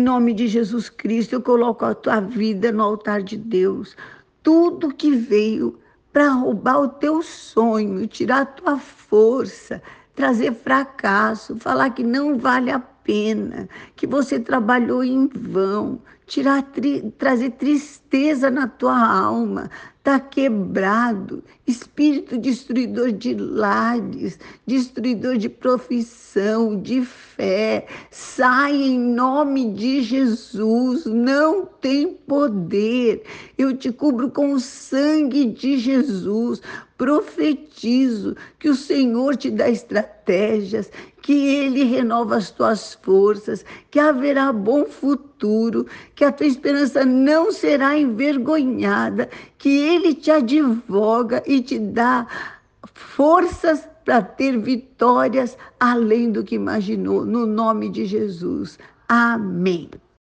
Em nome de Jesus Cristo, eu coloco a tua vida no altar de Deus. Tudo que veio para roubar o teu sonho, tirar a tua força, trazer fracasso, falar que não vale a pena, que você trabalhou em vão, tirar, tri, trazer tristeza na tua alma, está quebrado, espírito destruidor de lares, destruidor de profissão, de fé, sai em nome de Jesus, não tem poder. Eu te cubro com o sangue de Jesus, profetizo que o Senhor te dá estratégias, que Ele renova as tuas forças, que haverá bom futuro, que a tua esperança não será envergonhada, que Ele te advoga e te dá forças para ter vitórias além do que imaginou, no nome de Jesus. Amém.